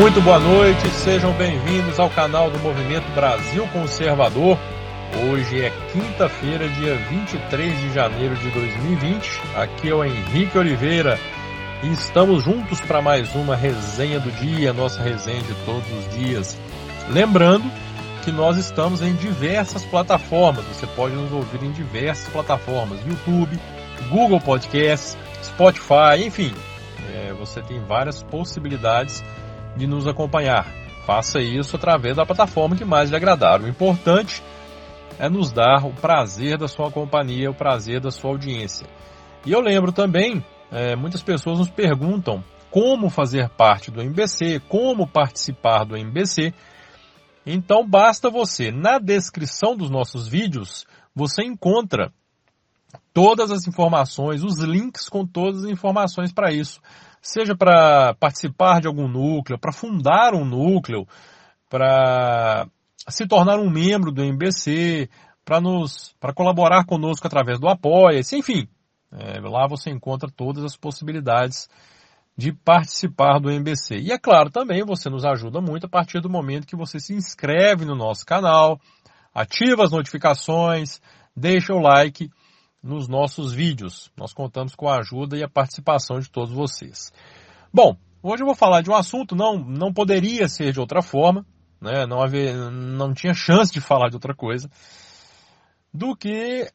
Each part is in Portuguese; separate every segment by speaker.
Speaker 1: Muito boa noite, sejam bem-vindos ao canal do Movimento Brasil Conservador. Hoje é quinta-feira, dia 23 de janeiro de 2020. Aqui é o Henrique Oliveira e estamos juntos para mais uma resenha do dia, nossa resenha de todos os dias. Lembrando que nós estamos em diversas plataformas, você pode nos ouvir em diversas plataformas: YouTube, Google Podcasts, Spotify, enfim, é, você tem várias possibilidades de nos acompanhar. Faça isso através da plataforma que mais lhe agradar. O importante é nos dar o prazer da sua companhia, o prazer da sua audiência. E eu lembro também, é, muitas pessoas nos perguntam como fazer parte do MBC, como participar do MBC. Então basta você, na descrição dos nossos vídeos, você encontra todas as informações, os links com todas as informações para isso seja para participar de algum núcleo, para fundar um núcleo, para se tornar um membro do MBC, para nos para colaborar conosco através do Apoia-se, enfim. É, lá você encontra todas as possibilidades de participar do MBC. E é claro, também você nos ajuda muito a partir do momento que você se inscreve no nosso canal, ativa as notificações, deixa o like nos nossos vídeos. Nós contamos com a ajuda e a participação de todos vocês. Bom, hoje eu vou falar de um assunto, não, não poderia ser de outra forma, né? não, haver, não tinha chance de falar de outra coisa, do que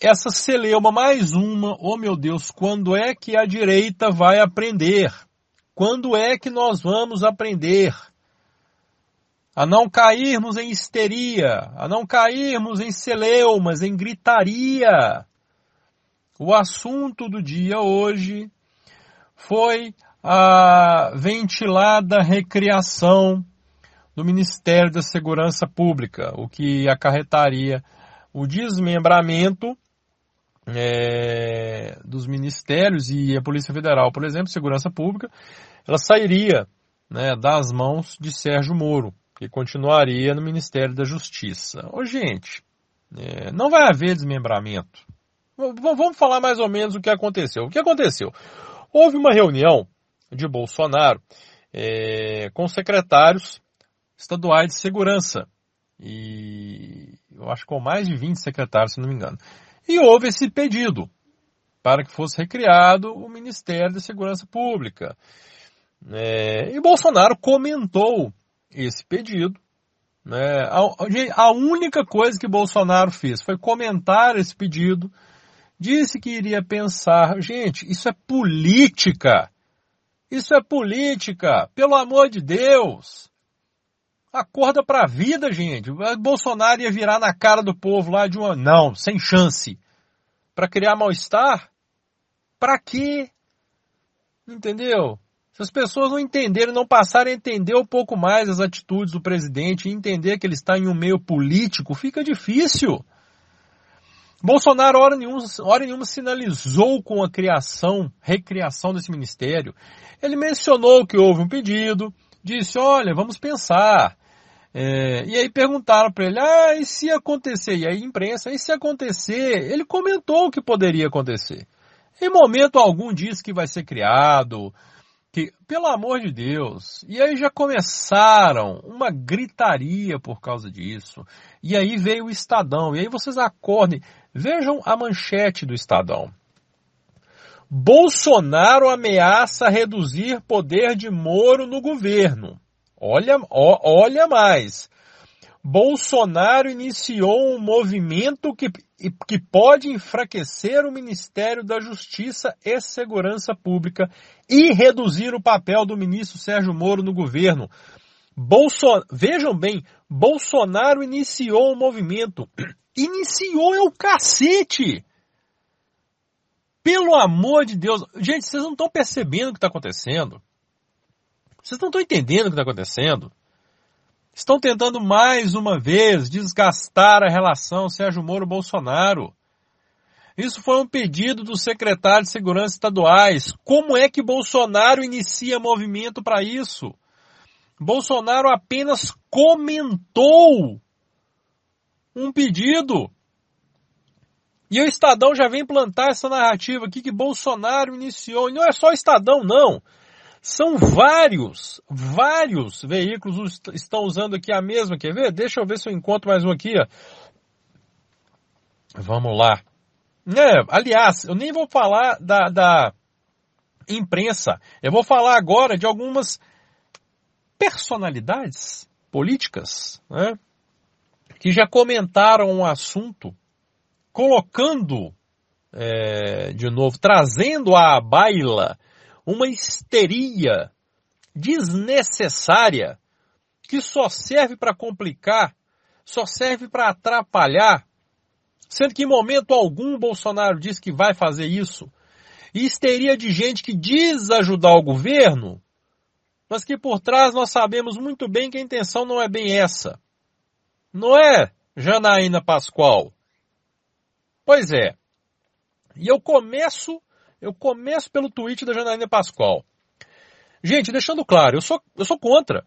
Speaker 1: essa celeuma, mais uma, oh meu Deus, quando é que a direita vai aprender? Quando é que nós vamos aprender? a não cairmos em histeria, a não cairmos em celeumas, em gritaria, o assunto do dia hoje foi a ventilada recriação do Ministério da Segurança Pública, o que acarretaria o desmembramento é, dos ministérios e a Polícia Federal, por exemplo, Segurança Pública, ela sairia né, das mãos de Sérgio Moro, que continuaria no Ministério da Justiça. Ô, gente, é, não vai haver desmembramento. Vamos falar mais ou menos o que aconteceu. O que aconteceu? Houve uma reunião de Bolsonaro é, com secretários estaduais de segurança. E eu acho que com mais de 20 secretários, se não me engano. E houve esse pedido para que fosse recriado o Ministério da Segurança Pública. É, e Bolsonaro comentou esse pedido. Né? A, a única coisa que Bolsonaro fez foi comentar esse pedido Disse que iria pensar. Gente, isso é política. Isso é política. Pelo amor de Deus. Acorda pra vida, gente. Bolsonaro ia virar na cara do povo lá de uma. Não, sem chance. Para criar mal-estar? Pra quê? Entendeu? Se as pessoas não entenderem, não passarem a entender um pouco mais as atitudes do presidente e entender que ele está em um meio político, fica difícil. Bolsonaro, hora nenhuma, hora nenhuma, sinalizou com a criação, recriação desse ministério. Ele mencionou que houve um pedido, disse, olha, vamos pensar. É, e aí perguntaram para ele, ah, e se acontecer? E aí imprensa, e se acontecer? Ele comentou o que poderia acontecer. Em momento algum disse que vai ser criado, que, pelo amor de Deus, e aí já começaram uma gritaria por causa disso. E aí veio o Estadão, e aí vocês acordem. Vejam a manchete do Estadão. Bolsonaro ameaça reduzir poder de Moro no governo. Olha, ó, olha mais. Bolsonaro iniciou um movimento que, que pode enfraquecer o Ministério da Justiça e Segurança Pública e reduzir o papel do ministro Sérgio Moro no governo. Vejam bem, Bolsonaro iniciou um movimento Iniciou é o cacete! Pelo amor de Deus. Gente, vocês não estão percebendo o que está acontecendo. Vocês não estão entendendo o que está acontecendo. Estão tentando mais uma vez desgastar a relação Sérgio Moro-Bolsonaro. Isso foi um pedido do secretário de Segurança Estaduais. Como é que Bolsonaro inicia movimento para isso? Bolsonaro apenas comentou um pedido. E o Estadão já vem plantar essa narrativa aqui que Bolsonaro iniciou. E não é só o Estadão, não. São vários, vários veículos estão usando aqui a mesma. Quer ver? Deixa eu ver se eu encontro mais um aqui. Ó. Vamos lá. É, aliás, eu nem vou falar da, da imprensa. Eu vou falar agora de algumas personalidades políticas né, que já comentaram o um assunto, colocando é, de novo, trazendo à baila uma histeria desnecessária que só serve para complicar, só serve para atrapalhar, sendo que em momento algum Bolsonaro diz que vai fazer isso. E histeria de gente que diz ajudar o governo, mas que por trás nós sabemos muito bem que a intenção não é bem essa. Não é, Janaína Pascoal? Pois é. E eu começo, eu começo pelo tweet da Janaína Pascoal. Gente, deixando claro, eu sou, eu sou contra.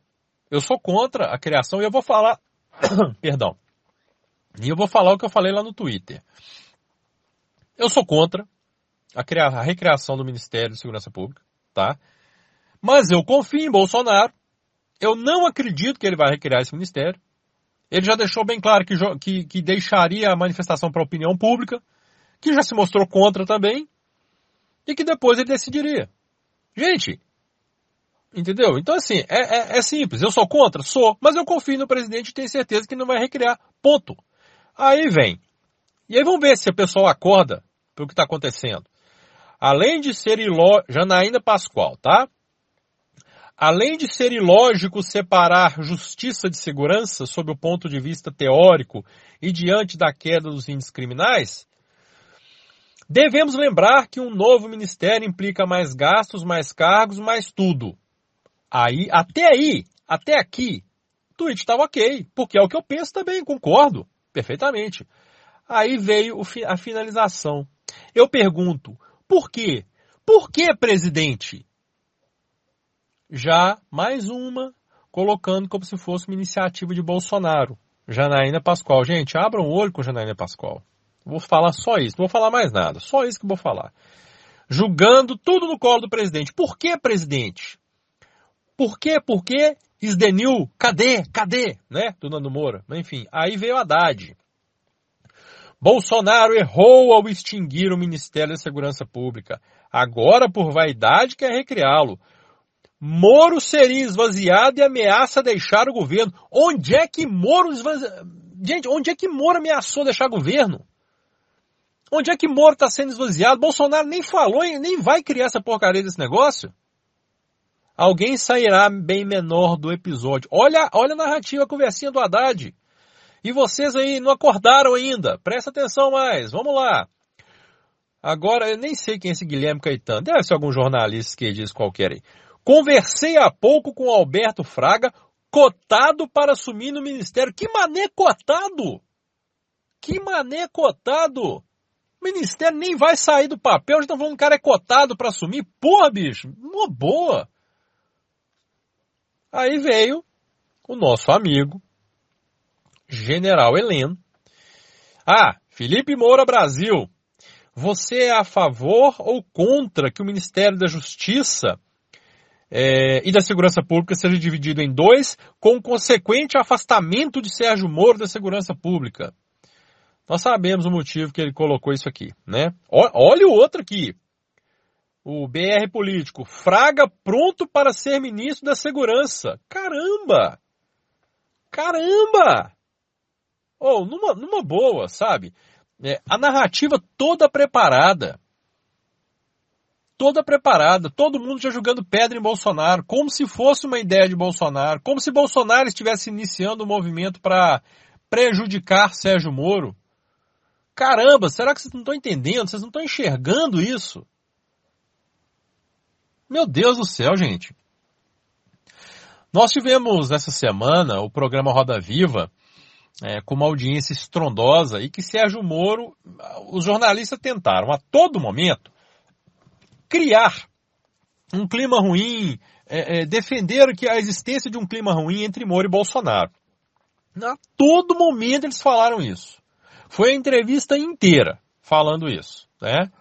Speaker 1: Eu sou contra a criação e eu vou falar, perdão. E eu vou falar o que eu falei lá no Twitter. Eu sou contra a, criar, a recriação do Ministério de Segurança Pública, tá? Mas eu confio em Bolsonaro. Eu não acredito que ele vai recriar esse ministério. Ele já deixou bem claro que, que, que deixaria a manifestação para a opinião pública que já se mostrou contra também, e que depois ele decidiria. Gente, entendeu? Então assim, é, é, é simples. Eu sou contra? Sou. Mas eu confio no presidente e tenho certeza que não vai recriar. Ponto. Aí vem. E aí vamos ver se o pessoal acorda pelo que está acontecendo. Além de ser ilógico, Janaína Pascoal, tá? Além de ser ilógico separar justiça de segurança sob o ponto de vista teórico e diante da queda dos índices criminais, Devemos lembrar que um novo ministério implica mais gastos, mais cargos, mais tudo. Aí, até aí, até aqui, o tweet estava ok, porque é o que eu penso também, concordo perfeitamente. Aí veio a finalização. Eu pergunto, por quê? Por que, presidente? Já mais uma, colocando como se fosse uma iniciativa de Bolsonaro. Janaína Pascoal. Gente, abram o olho com Janaína Pascoal. Vou falar só isso, não vou falar mais nada. Só isso que vou falar. Julgando tudo no colo do presidente. Por que, presidente? Por que, por que Isdenil? Cadê? Cadê? Né? Do Nando Moura. Enfim, aí veio Haddad. Bolsonaro errou ao extinguir o Ministério da Segurança Pública. Agora, por vaidade, quer recriá-lo. Moro seria esvaziado e ameaça deixar o governo. Onde é que Moro esvaziado? Gente, onde é que Moro ameaçou deixar o governo? Onde é que Moro está sendo esvaziado? Bolsonaro nem falou e nem vai criar essa porcaria desse negócio. Alguém sairá bem menor do episódio. Olha, olha a narrativa, a conversinha do Haddad. E vocês aí não acordaram ainda. Presta atenção mais. Vamos lá. Agora, eu nem sei quem é esse Guilherme Caetano. Deve ser algum jornalista que diz qualquer aí. Conversei há pouco com Alberto Fraga, cotado para assumir no ministério. Que mané cotado? Que mané cotado? O ministério nem vai sair do papel, já estão falando que o cara é cotado para assumir. Porra, bicho, uma boa. Aí veio o nosso amigo, General Heleno. Ah, Felipe Moura Brasil, você é a favor ou contra que o Ministério da Justiça é, e da Segurança Pública seja dividido em dois, com consequente afastamento de Sérgio Moro da Segurança Pública? Nós sabemos o motivo que ele colocou isso aqui, né? Olha o outro aqui. O BR político, Fraga pronto para ser ministro da Segurança. Caramba! Caramba! Oh, numa, numa boa, sabe? É, a narrativa toda preparada. Toda preparada, todo mundo já jogando pedra em Bolsonaro, como se fosse uma ideia de Bolsonaro, como se Bolsonaro estivesse iniciando um movimento para prejudicar Sérgio Moro. Caramba, será que vocês não estão entendendo? Vocês não estão enxergando isso? Meu Deus do céu, gente. Nós tivemos essa semana o programa Roda Viva é, com uma audiência estrondosa e que Sérgio Moro, os jornalistas tentaram a todo momento criar um clima ruim, é, é, que a existência de um clima ruim entre Moro e Bolsonaro. A todo momento eles falaram isso. Foi a entrevista inteira falando isso, né?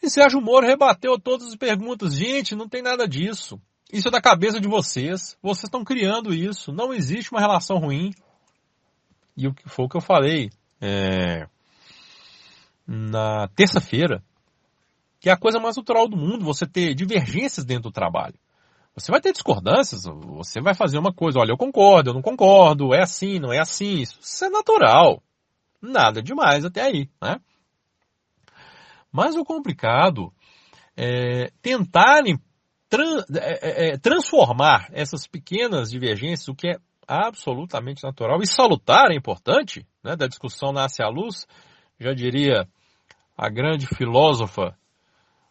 Speaker 1: E Sérgio Moro rebateu todas as perguntas. Gente, não tem nada disso. Isso é da cabeça de vocês. Vocês estão criando isso. Não existe uma relação ruim. E o que foi o que eu falei é, na terça-feira, que é a coisa mais natural do mundo, você ter divergências dentro do trabalho. Você vai ter discordâncias, você vai fazer uma coisa, olha, eu concordo, eu não concordo, é assim, não é assim, isso, isso é natural. Nada demais até aí, né? Mas o complicado é tentarem é, é, é, transformar essas pequenas divergências, o que é absolutamente natural e salutar, é importante, né, da discussão nasce a luz, já diria a grande filósofa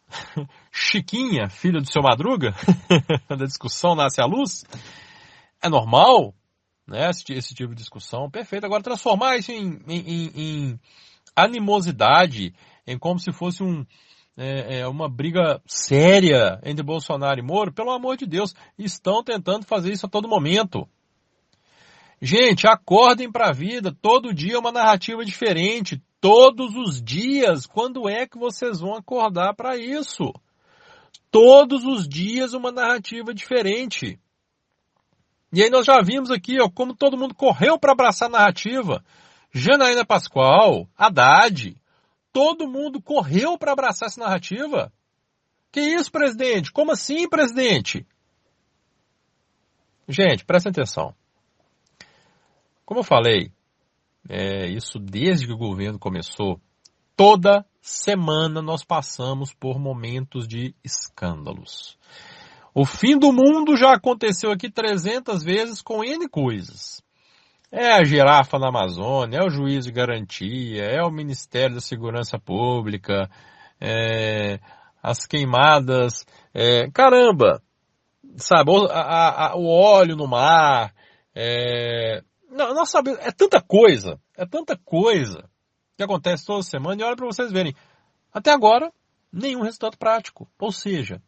Speaker 1: Chiquinha, filha do seu Madruga, da discussão nasce a luz, é normal, né, esse, esse, tipo de discussão, perfeito. Agora, transformar isso em, em, em animosidade, em como se fosse um, é, é, uma briga séria entre Bolsonaro e Moro, pelo amor de Deus, estão tentando fazer isso a todo momento. Gente, acordem para a vida, todo dia é uma narrativa diferente, todos os dias. Quando é que vocês vão acordar para isso? Todos os dias uma narrativa diferente. E aí nós já vimos aqui, ó, como todo mundo correu para abraçar a narrativa. Janaína Pascoal, Haddad, todo mundo correu para abraçar essa narrativa. Que isso, presidente? Como assim, presidente? Gente, prestem atenção. Como eu falei, é, isso desde que o governo começou, toda semana nós passamos por momentos de escândalos. O fim do mundo já aconteceu aqui 300 vezes com N coisas. É a girafa na Amazônia, é o juiz de garantia, é o Ministério da Segurança Pública, é, as queimadas, é, caramba, sabe, o, a, a, o óleo no mar, é, não, sabemos, é tanta coisa, é tanta coisa que acontece toda semana e olha para vocês verem, até agora, nenhum resultado prático. Ou seja,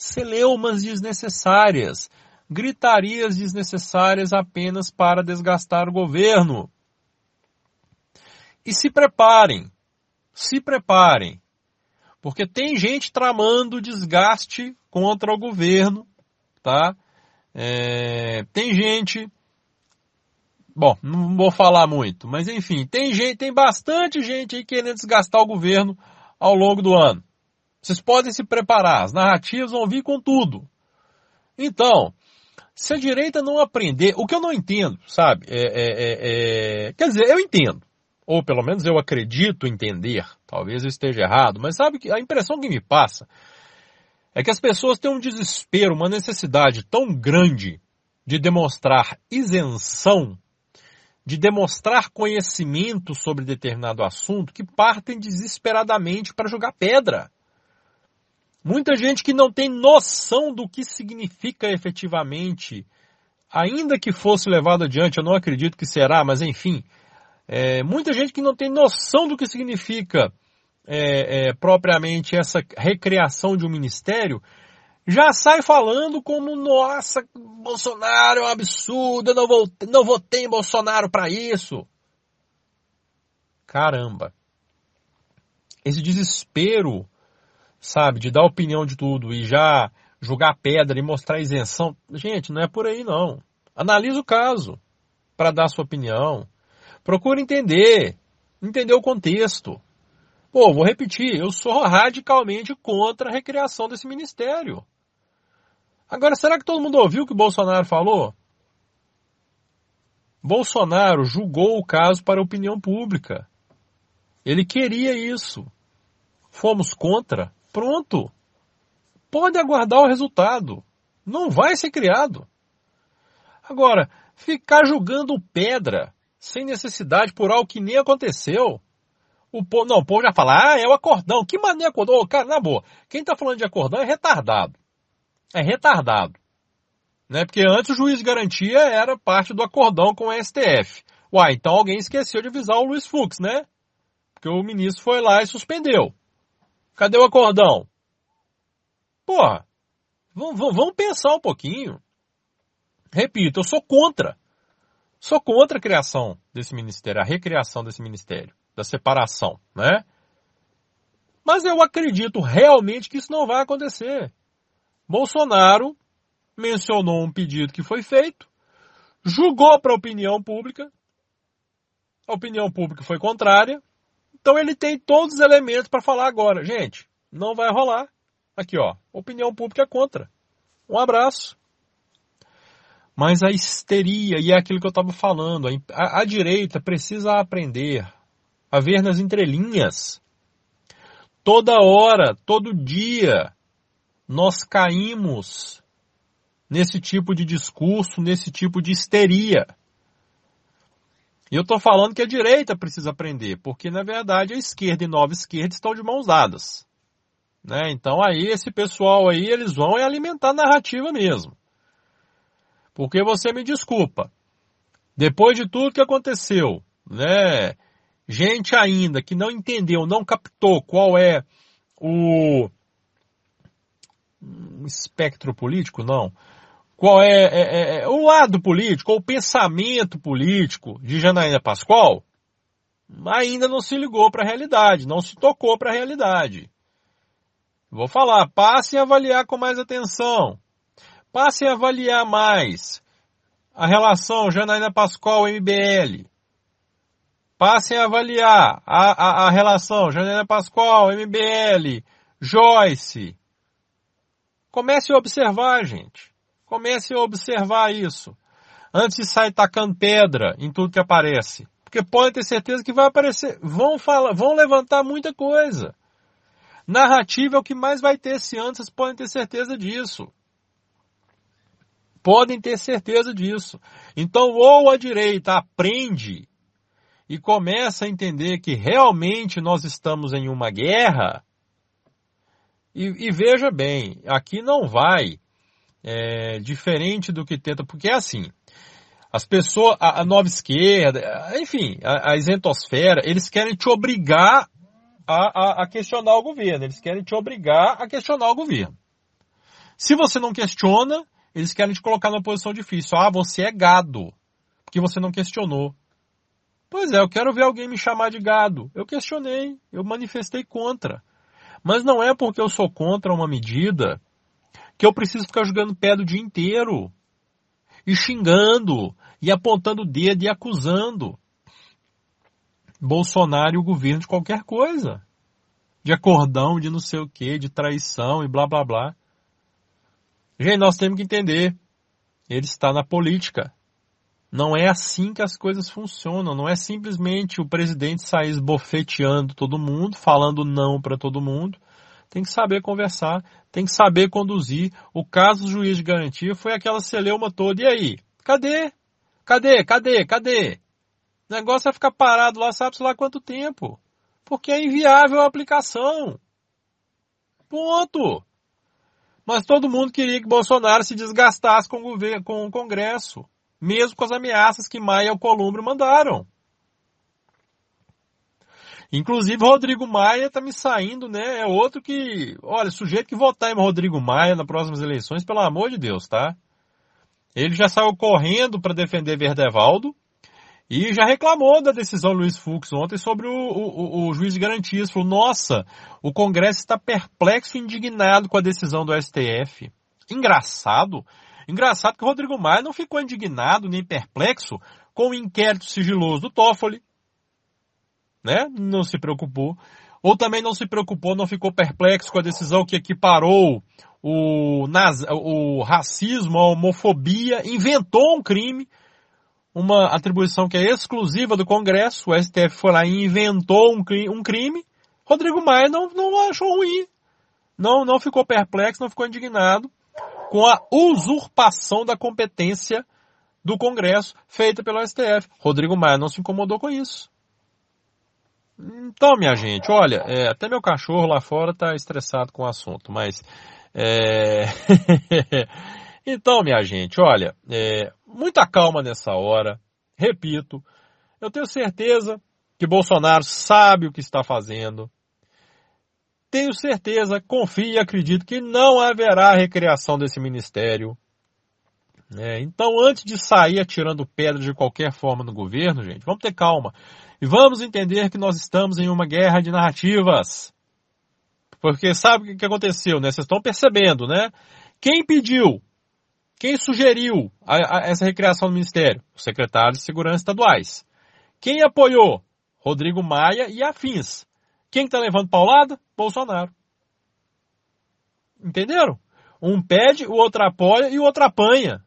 Speaker 1: celeumas desnecessárias, gritarias desnecessárias apenas para desgastar o governo. E se preparem, se preparem, porque tem gente tramando desgaste contra o governo, tá? É, tem gente, bom, não vou falar muito, mas enfim, tem gente, tem bastante gente aí querendo desgastar o governo ao longo do ano. Vocês podem se preparar, as narrativas vão vir com tudo. Então, se a direita não aprender, o que eu não entendo, sabe? É, é, é, é, quer dizer, eu entendo, ou pelo menos eu acredito entender, talvez eu esteja errado, mas sabe que a impressão que me passa é que as pessoas têm um desespero, uma necessidade tão grande de demonstrar isenção, de demonstrar conhecimento sobre determinado assunto, que partem desesperadamente para jogar pedra. Muita gente que não tem noção do que significa efetivamente, ainda que fosse levado adiante, eu não acredito que será, mas enfim, é, muita gente que não tem noção do que significa é, é, propriamente essa recriação de um ministério, já sai falando como, nossa, Bolsonaro é um absurdo, eu não, vou, não votei em Bolsonaro para isso. Caramba. Esse desespero sabe, de dar opinião de tudo e já jogar pedra e mostrar isenção. Gente, não é por aí não. Analise o caso para dar sua opinião. Procure entender, entender o contexto. Pô, vou repetir, eu sou radicalmente contra a recriação desse ministério. Agora, será que todo mundo ouviu o que o Bolsonaro falou? Bolsonaro julgou o caso para a opinião pública. Ele queria isso. Fomos contra? Pronto. Pode aguardar o resultado. Não vai ser criado. Agora, ficar jogando pedra sem necessidade por algo que nem aconteceu. O povo, não, o povo já fala, ah, é o acordão. Que maneira acordão? Cara, na boa, quem está falando de acordão é retardado. É retardado. Né? Porque antes o juiz de garantia era parte do acordão com o STF. Uai, então alguém esqueceu de avisar o Luiz Fux, né? Porque o ministro foi lá e suspendeu. Cadê o acordão? Porra, vamos pensar um pouquinho. Repito, eu sou contra. Sou contra a criação desse ministério, a recriação desse ministério, da separação, né? Mas eu acredito realmente que isso não vai acontecer. Bolsonaro mencionou um pedido que foi feito, julgou para a opinião pública, a opinião pública foi contrária, então ele tem todos os elementos para falar agora. Gente, não vai rolar. Aqui, ó, opinião pública contra. Um abraço. Mas a histeria, e é aquilo que eu estava falando, a, a direita precisa aprender a ver nas entrelinhas. Toda hora, todo dia, nós caímos nesse tipo de discurso, nesse tipo de histeria. E eu estou falando que a direita precisa aprender, porque na verdade a esquerda e nova esquerda estão de mãos dadas. Né? Então aí esse pessoal aí, eles vão alimentar a narrativa mesmo. Porque você me desculpa, depois de tudo que aconteceu, né? Gente ainda que não entendeu, não captou qual é o espectro político, não. Qual é, é, é, é o lado político, o pensamento político de Janaína Pascoal, ainda não se ligou para a realidade, não se tocou para a realidade. Vou falar, passem a avaliar com mais atenção. Passem a avaliar mais a relação Janaína Pascoal MBL. Passem a avaliar a, a, a relação Janaína Pascoal MBL Joyce. Comece a observar, gente. Comece a observar isso. Antes de sair tacando pedra em tudo que aparece. Porque pode ter certeza que vai aparecer, vão falar, vão levantar muita coisa. Narrativa é o que mais vai ter esse ano, vocês podem ter certeza disso. Podem ter certeza disso. Então, ou a direita aprende e começa a entender que realmente nós estamos em uma guerra, e, e veja bem, aqui não vai é, diferente do que tenta, porque é assim, as pessoas, a, a nova esquerda, enfim, a, a isentosfera, eles querem te obrigar a, a, a questionar o governo. Eles querem te obrigar a questionar o governo. Se você não questiona, eles querem te colocar numa posição difícil. Ah, você é gado, porque você não questionou. Pois é, eu quero ver alguém me chamar de gado. Eu questionei, eu manifestei contra. Mas não é porque eu sou contra uma medida que eu preciso ficar jogando pé do dia inteiro. E xingando, e apontando o dedo e acusando. Bolsonaro e o governo de qualquer coisa. De acordão, de não sei o que, de traição e blá blá blá. Gente, nós temos que entender. Ele está na política. Não é assim que as coisas funcionam. Não é simplesmente o presidente sair esbofeteando todo mundo, falando não para todo mundo. Tem que saber conversar, tem que saber conduzir. O caso do juiz de garantia foi aquela celeuma toda. E aí? Cadê? Cadê? Cadê? Cadê? O negócio é ficar parado lá, sabe-se lá quanto tempo. Porque é inviável a aplicação. Ponto. Mas todo mundo queria que Bolsonaro se desgastasse com o, governo, com o Congresso. Mesmo com as ameaças que Maia e o Columbre mandaram. Inclusive, Rodrigo Maia está me saindo, né? É outro que. Olha, sujeito que votar em Rodrigo Maia nas próximas eleições, pelo amor de Deus, tá? Ele já saiu correndo para defender Verdevaldo. E já reclamou da decisão Luiz Fux ontem sobre o, o, o, juiz de garantias. Falou, nossa, o Congresso está perplexo e indignado com a decisão do STF. Engraçado. Engraçado que o Rodrigo Maia não ficou indignado nem perplexo com o inquérito sigiloso do Toffoli. Né? Não se preocupou. Ou também não se preocupou, não ficou perplexo com a decisão que equiparou o, o racismo, a homofobia, inventou um crime uma atribuição que é exclusiva do Congresso, o STF foi lá e inventou um crime, um crime Rodrigo Maia não, não achou ruim. Não, não ficou perplexo, não ficou indignado com a usurpação da competência do Congresso feita pelo STF. Rodrigo Maia não se incomodou com isso. Então, minha gente, olha, é, até meu cachorro lá fora está estressado com o assunto, mas é... Então, minha gente, olha, é, muita calma nessa hora. Repito, eu tenho certeza que Bolsonaro sabe o que está fazendo. Tenho certeza, confio e acredito que não haverá recriação desse ministério. É, então, antes de sair atirando pedra de qualquer forma no governo, gente, vamos ter calma. E vamos entender que nós estamos em uma guerra de narrativas. Porque sabe o que aconteceu, né? Vocês estão percebendo, né? Quem pediu, quem sugeriu a, a, essa recriação do Ministério? Os secretários de Segurança estaduais. Quem apoiou? Rodrigo Maia e afins. Quem está levando paulada? Bolsonaro. Entenderam? Um pede, o outro apoia e o outro apanha.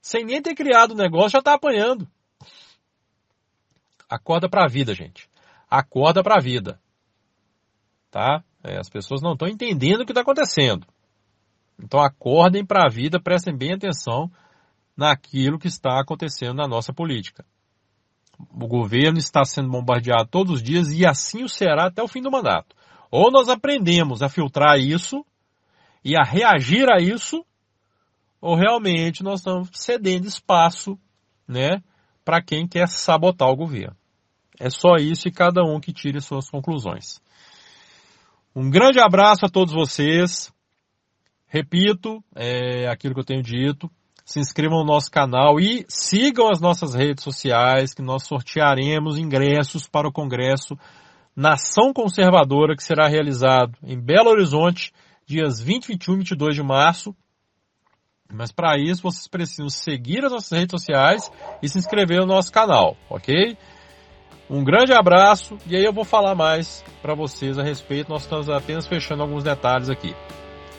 Speaker 1: Sem nem ter criado o negócio, já está apanhando. Acorda para a vida, gente. Acorda para a vida. Tá? É, as pessoas não estão entendendo o que está acontecendo. Então acordem para a vida, prestem bem atenção naquilo que está acontecendo na nossa política. O governo está sendo bombardeado todos os dias e assim o será até o fim do mandato. Ou nós aprendemos a filtrar isso e a reagir a isso, ou realmente nós estamos cedendo espaço, né, para quem quer sabotar o governo. É só isso e cada um que tire suas conclusões. Um grande abraço a todos vocês. Repito é, aquilo que eu tenho dito. Se inscrevam no nosso canal e sigam as nossas redes sociais, que nós sortearemos ingressos para o Congresso Nação Conservadora, que será realizado em Belo Horizonte, dias 20, 21 e 22 de março. Mas para isso vocês precisam seguir as nossas redes sociais e se inscrever no nosso canal, ok? Um grande abraço e aí eu vou falar mais para vocês a respeito. Nós estamos apenas fechando alguns detalhes aqui.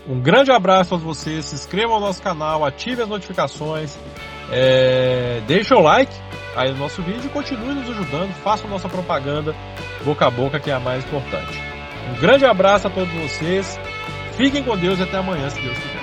Speaker 1: Um grande abraço a vocês, se inscrevam no nosso canal, ative as notificações, é, deixe o like aí no nosso vídeo e continue nos ajudando, faça nossa propaganda boca a boca que é a mais importante. Um grande abraço a todos vocês, fiquem com Deus e até amanhã, se Deus quiser.